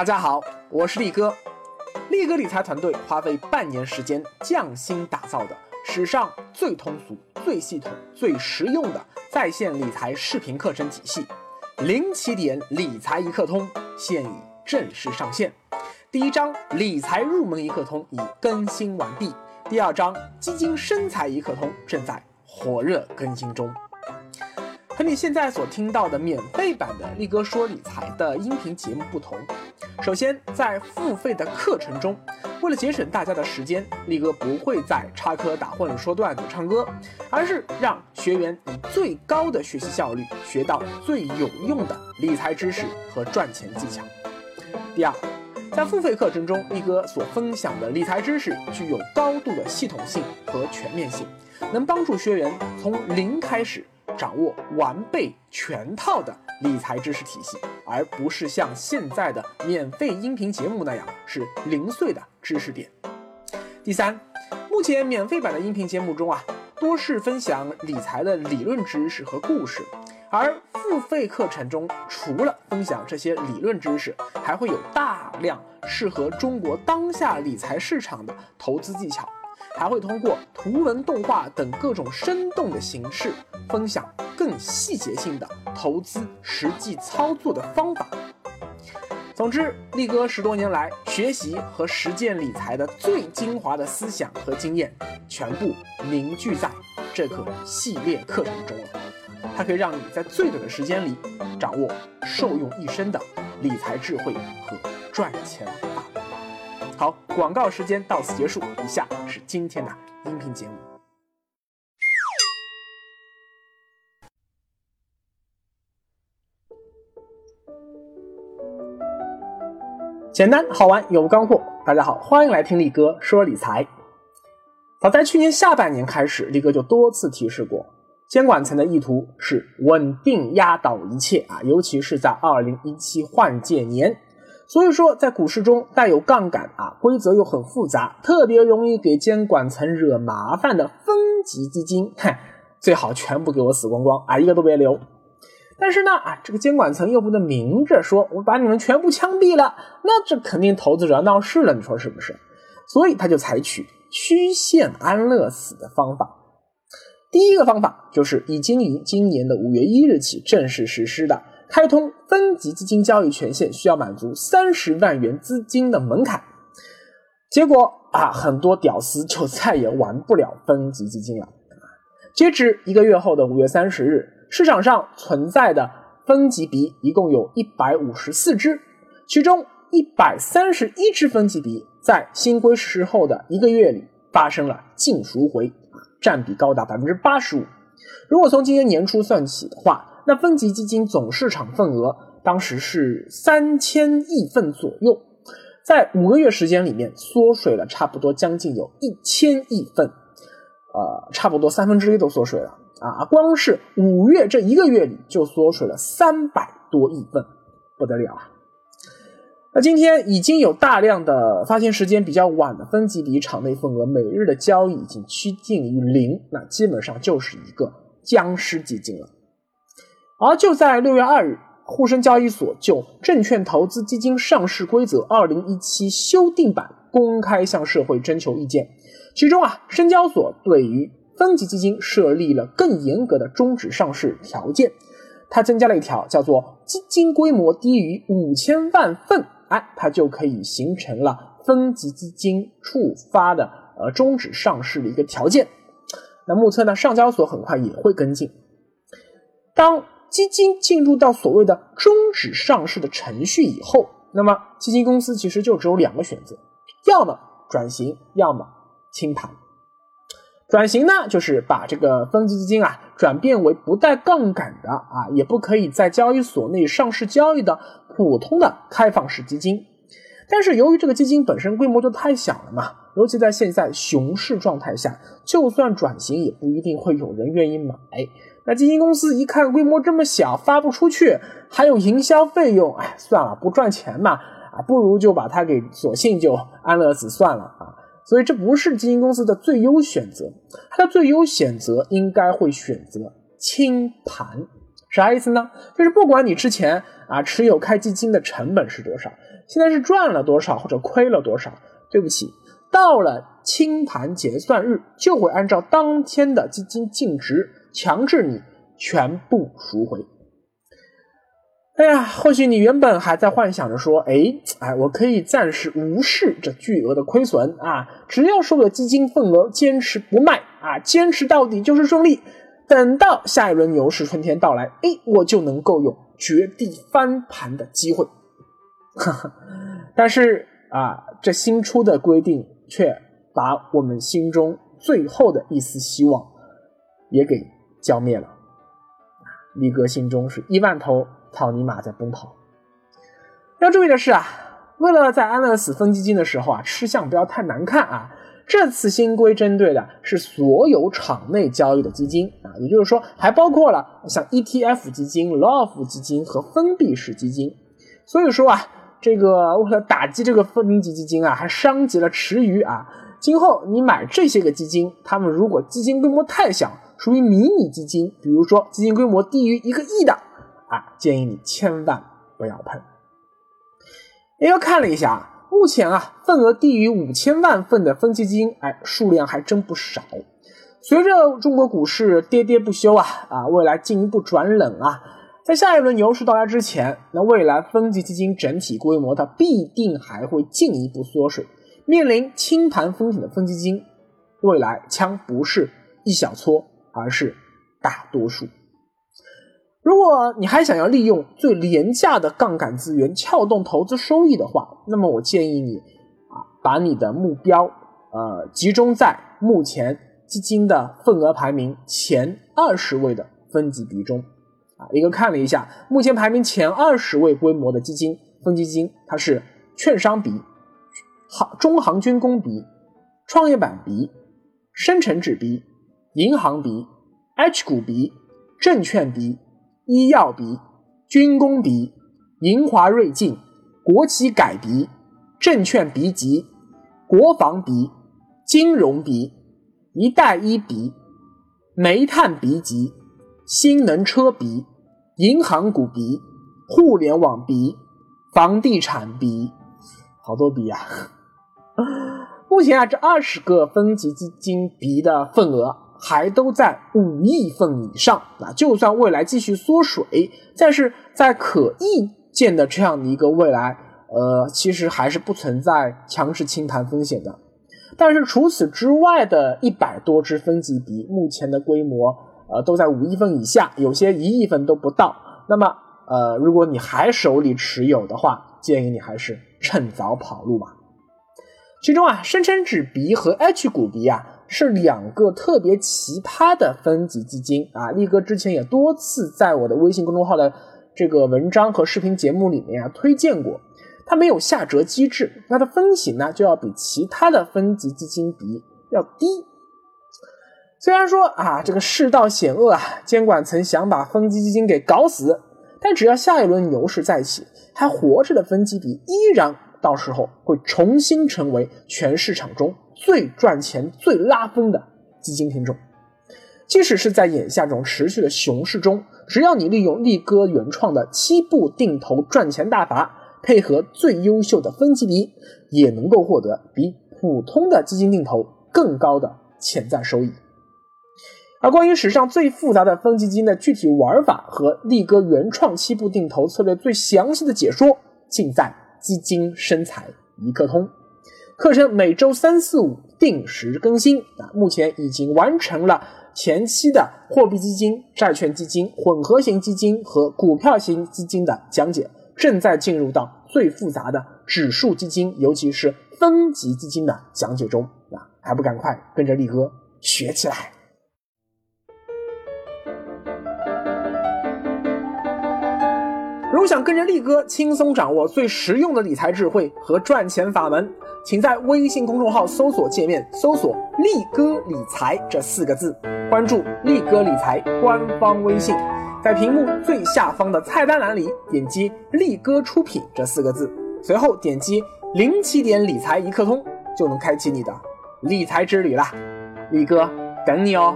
大家好，我是力哥。力哥理财团队花费半年时间匠心打造的史上最通俗、最系统、最实用的在线理财视频课程体系——零起点理财一课通，现已正式上线。第一章理财入门一课通已更新完毕，第二章基金生财一课通正在火热更新中。和你现在所听到的免费版的力哥说理财的音频节目不同，首先在付费的课程中，为了节省大家的时间，力哥不会再插科打诨、说段子、唱歌，而是让学员以最高的学习效率学到最有用的理财知识和赚钱技巧。第二，在付费课程中，力哥所分享的理财知识具有高度的系统性和全面性，能帮助学员从零开始。掌握完备全套的理财知识体系，而不是像现在的免费音频节目那样是零碎的知识点。第三，目前免费版的音频节目中啊，多是分享理财的理论知识和故事，而付费课程中除了分享这些理论知识，还会有大量适合中国当下理财市场的投资技巧。还会通过图文、动画等各种生动的形式，分享更细节性的投资实际操作的方法。总之，力哥十多年来学习和实践理财的最精华的思想和经验，全部凝聚在这个系列课程中了。它可以让你在最短的时间里，掌握受用一生的理财智慧和赚钱。好，广告时间到此结束。以下是今天的音频节目。简单好玩有干货。大家好，欢迎来听力哥说理财。早在去年下半年开始，力哥就多次提示过，监管层的意图是稳定压倒一切啊，尤其是在二零一七换届年。所以说，在股市中带有杠杆啊，规则又很复杂，特别容易给监管层惹麻烦的分级基金，哼，最好全部给我死光光啊，一个都别留。但是呢，啊，这个监管层又不能明着说，我把你们全部枪毙了，那这肯定投资者要闹事了，你说是不是？所以他就采取曲线安乐死的方法。第一个方法就是已经于今年的五月一日起正式实施的。开通分级基金交易权限需要满足三十万元资金的门槛，结果啊，很多屌丝就再也玩不了分级基金了。截止一个月后的五月三十日，市场上存在的分级币一共有一百五十四只，其中一百三十一只分级币在新规实施后的一个月里发生了净赎回，占比高达百分之八十五。如果从今年年初算起的话，那分级基金总市场份额当时是三千亿份左右，在五个月时间里面缩水了差不多将近有一千亿份，呃，差不多三分之一都缩水了啊！光是五月这一个月里就缩水了三百多亿份，不得了啊！那今天已经有大量的发行时间比较晚的分级比场内份额每日的交易已经趋近于零，那基本上就是一个僵尸基金了。而就在六月二日，沪深交易所就《证券投资基金上市规则（二零一七）》修订版公开向社会征求意见。其中啊，深交所对于分级基金设立了更严格的终止上市条件，它增加了一条，叫做基金规模低于五千万份，哎，它就可以形成了分级基金触发的呃终止上市的一个条件。那目测呢，上交所很快也会跟进。当基金进入到所谓的终止上市的程序以后，那么基金公司其实就只有两个选择：要么转型，要么清盘。转型呢，就是把这个分级基金啊转变为不带杠杆的啊，也不可以在交易所内上市交易的普通的开放式基金。但是由于这个基金本身规模就太小了嘛，尤其在现在熊市状态下，就算转型也不一定会有人愿意买。那基金公司一看规模这么小，发不出去，还有营销费用，哎，算了，不赚钱嘛，啊，不如就把它给索性就安乐死算了啊。所以这不是基金公司的最优选择，它的最优选择应该会选择清盘。啥意思呢？就是不管你之前啊持有开基金的成本是多少，现在是赚了多少或者亏了多少，对不起，到了清盘结算日，就会按照当天的基金净值强制你全部赎回。哎呀，或许你原本还在幻想着说，哎，哎，我可以暂时无视这巨额的亏损啊，只要收了基金份额，坚持不卖啊，坚持到底就是胜利。等到下一轮牛市春天到来，哎，我就能够有绝地翻盘的机会。但是啊，这新出的规定却把我们心中最后的一丝希望也给浇灭了。力哥心中是一万头。草泥马在奔跑。要注意的是啊，为了在安乐死分基金的时候啊，吃相不要太难看啊，这次新规针对的是所有场内交易的基金啊，也就是说，还包括了像 ETF 基金、LOF 基金和封闭式基金。所以说啊，这个为了打击这个分级基金啊，还伤及了池鱼啊。今后你买这些个基金，他们如果基金规模太小，属于迷你基金，比如说基金规模低于一个亿的。啊，建议你千万不要碰。又看了一下，目前啊，份额低于五千万份的分级基金，哎，数量还真不少。随着中国股市跌跌不休啊，啊，未来进一步转冷啊，在下一轮牛市到来之前，那未来分级基金整体规模它必定还会进一步缩水，面临清盘风险的分级基金，未来将不是一小撮，而是大多数。如果你还想要利用最廉价的杠杆资源撬动投资收益的话，那么我建议你啊，把你的目标呃集中在目前基金的份额排名前二十位的分级比中啊。一个看了一下，目前排名前二十位规模的基金分级基金，它是券商比、行中行军工比、创业板比、深成指比、银行鼻、H 股鼻、证券鼻。医药鼻、军工鼻、银华瑞进、国企改鼻、证券鼻级、国防鼻、金融鼻、一带一鼻、煤炭鼻级、新能车鼻、银行股鼻、互联网鼻、房地产鼻，好多鼻啊！目前啊，这二十个分级基金鼻的份额。还都在五亿份以上啊！就算未来继续缩水，但是在可预见的这样的一个未来，呃，其实还是不存在强势清盘风险的。但是除此之外的一百多只分级比，目前的规模呃都在五亿份以下，有些一亿份都不到。那么呃，如果你还手里持有的话，建议你还是趁早跑路吧。其中啊，深成指鼻和 H 股鼻啊。是两个特别奇葩的分级基金啊！力哥之前也多次在我的微信公众号的这个文章和视频节目里面啊推荐过，它没有下折机制，它的分型呢就要比其他的分级基金比要低。虽然说啊这个世道险恶啊，监管层想把分级基金给搞死，但只要下一轮牛市再起，还活着的分级比依然到时候会重新成为全市场中。最赚钱、最拉风的基金品种，即使是在眼下这种持续的熊市中，只要你利用力哥原创的七步定投赚钱大法，配合最优秀的分级比，也能够获得比普通的基金定投更高的潜在收益。而关于史上最复杂的分级基金的具体玩法和力哥原创七步定投策略最详细的解说，尽在基金生财一刻通。课程每周三四五定时更新啊，目前已经完成了前期的货币基金、债券基金、混合型基金和股票型基金的讲解，正在进入到最复杂的指数基金，尤其是分级基金的讲解中啊，还不赶快跟着力哥学起来！如果想跟着力哥轻松掌握最实用的理财智慧和赚钱法门，请在微信公众号搜索界面搜索“力哥理财”这四个字，关注“力哥理财”官方微信，在屏幕最下方的菜单栏里点击“力哥出品”这四个字，随后点击“零起点理财一刻通”，就能开启你的理财之旅啦！力哥等你哦。